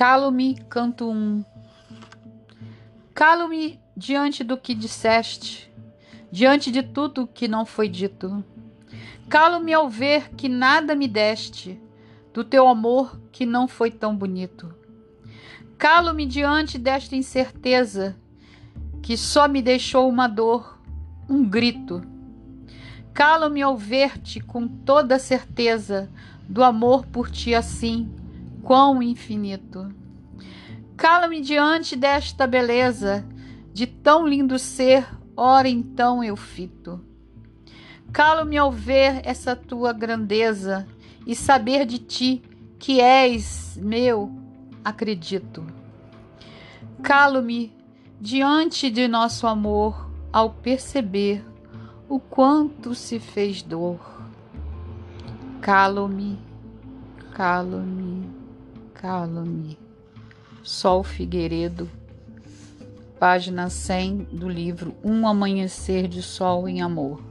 Calo-me, canto um. Calo-me diante do que disseste, diante de tudo que não foi dito. Calo-me ao ver que nada me deste, do teu amor que não foi tão bonito. Calo-me diante desta incerteza que só me deixou uma dor, um grito. Calo-me ao ver-te com toda certeza do amor por ti assim, quão infinito. Cala-me diante desta beleza, de tão lindo ser, ora então eu fito. Calo-me ao ver essa tua grandeza e saber de ti que és meu, acredito. Calo-me diante de nosso amor ao perceber o quanto se fez dor. Calo-me, calo-me, calo-me. Sol Figueiredo, página 100 do livro Um Amanhecer de Sol em Amor.